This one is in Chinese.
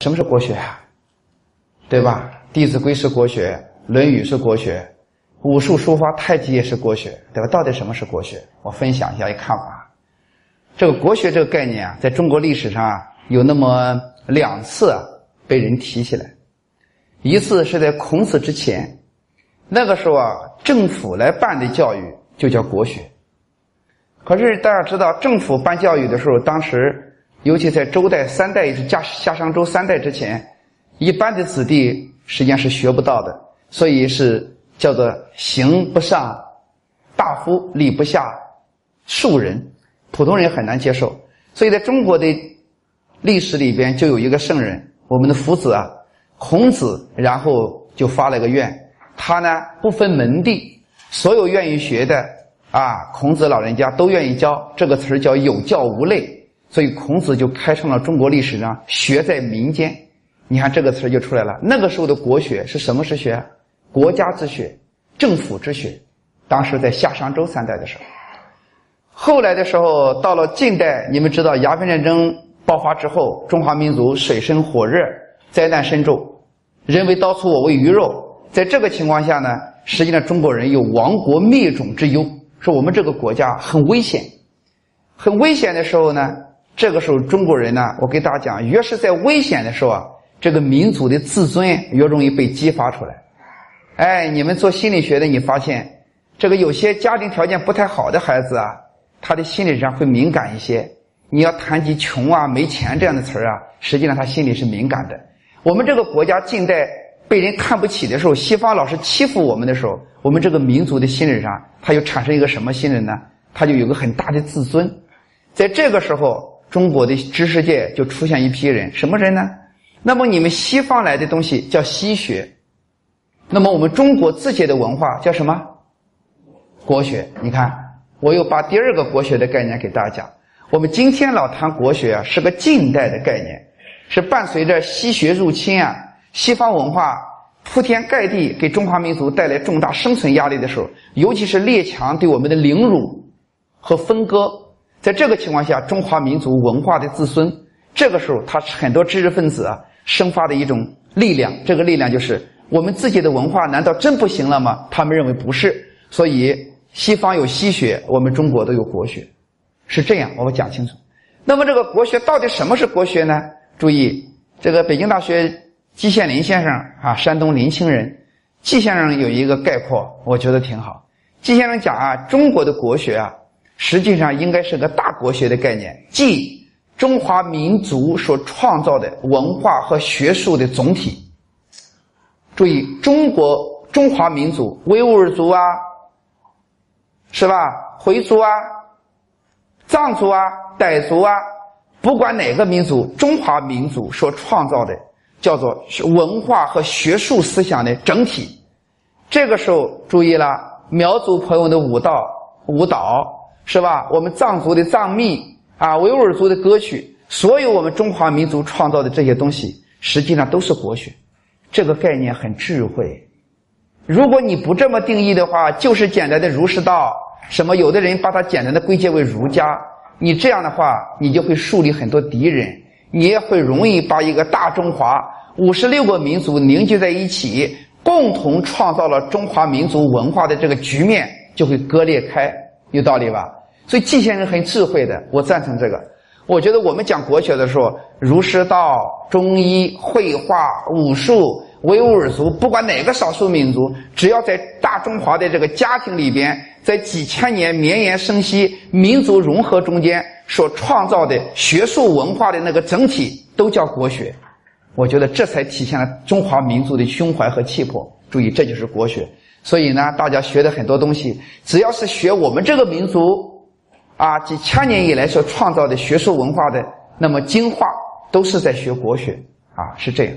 什么是国学啊？对吧？《弟子规》是国学，《论语》是国学，武术、书法、太极也是国学，对吧？到底什么是国学？我分享一下一看法。这个国学这个概念啊，在中国历史上啊，有那么两次被人提起来。一次是在孔子之前，那个时候啊，政府来办的教育就叫国学。可是大家知道，政府办教育的时候，当时。尤其在周代、三代，也是夏夏商周三代之前，一般的子弟实际上是学不到的，所以是叫做行不上大夫，礼不下庶人，普通人很难接受。所以在中国的历史里边，就有一个圣人，我们的夫子啊，孔子，然后就发了个愿，他呢不分门第，所有愿意学的啊，孔子老人家都愿意教。这个词儿叫有教无类。所以孔子就开创了中国历史上学在民间，你看这个词就出来了。那个时候的国学是什么之学？国家之学，政府之学。当时在夏商周三代的时候，后来的时候到了近代，你们知道鸦片战争爆发之后，中华民族水深火热，灾难深重，人为刀俎我为鱼肉。在这个情况下呢，实际上中国人有亡国灭种之忧，说我们这个国家很危险，很危险的时候呢。这个时候，中国人呢，我给大家讲，越是在危险的时候啊，这个民族的自尊越容易被激发出来。哎，你们做心理学的，你发现这个有些家庭条件不太好的孩子啊，他的心理上会敏感一些。你要谈及穷啊、没钱这样的词儿啊，实际上他心里是敏感的。我们这个国家近代被人看不起的时候，西方老是欺负我们的时候，我们这个民族的心理上，他就产生一个什么心理呢？他就有个很大的自尊，在这个时候。中国的知识界就出现一批人，什么人呢？那么你们西方来的东西叫西学，那么我们中国自己的文化叫什么？国学。你看，我又把第二个国学的概念给大家。我们今天老谈国学啊，是个近代的概念，是伴随着西学入侵啊，西方文化铺天盖地给中华民族带来重大生存压力的时候，尤其是列强对我们的凌辱和分割。在这个情况下，中华民族文化的自尊，这个时候，他很多知识分子啊，生发的一种力量。这个力量就是我们自己的文化，难道真不行了吗？他们认为不是。所以，西方有西学，我们中国都有国学，是这样。我们讲清楚。那么，这个国学到底什么是国学呢？注意，这个北京大学季羡林先生啊，山东临清人，季先生有一个概括，我觉得挺好。季先生讲啊，中国的国学啊。实际上应该是个大国学的概念，即中华民族所创造的文化和学术的总体。注意，中国中华民族，维吾尔族啊，是吧？回族啊，藏族啊，傣族啊，不管哪个民族，中华民族所创造的叫做文化和学术思想的整体。这个时候注意了，苗族朋友的舞蹈，舞蹈。是吧？我们藏族的藏密啊，维吾尔族的歌曲，所有我们中华民族创造的这些东西，实际上都是国学。这个概念很智慧。如果你不这么定义的话，就是简单的儒释道。什么？有的人把它简单的归结为儒家。你这样的话，你就会树立很多敌人，你也会容易把一个大中华五十六个民族凝聚在一起，共同创造了中华民族文化的这个局面，就会割裂开。有道理吧？所以季先生很智慧的，我赞成这个。我觉得我们讲国学的时候，儒释道、中医、绘画、武术、维吾尔族，不管哪个少数民族，只要在大中华的这个家庭里边，在几千年绵延生息、民族融合中间所创造的学术文化的那个整体，都叫国学。我觉得这才体现了中华民族的胸怀和气魄。注意，这就是国学。所以呢，大家学的很多东西，只要是学我们这个民族。啊，几千年以来所创造的学术文化的那么精华，都是在学国学啊，是这样。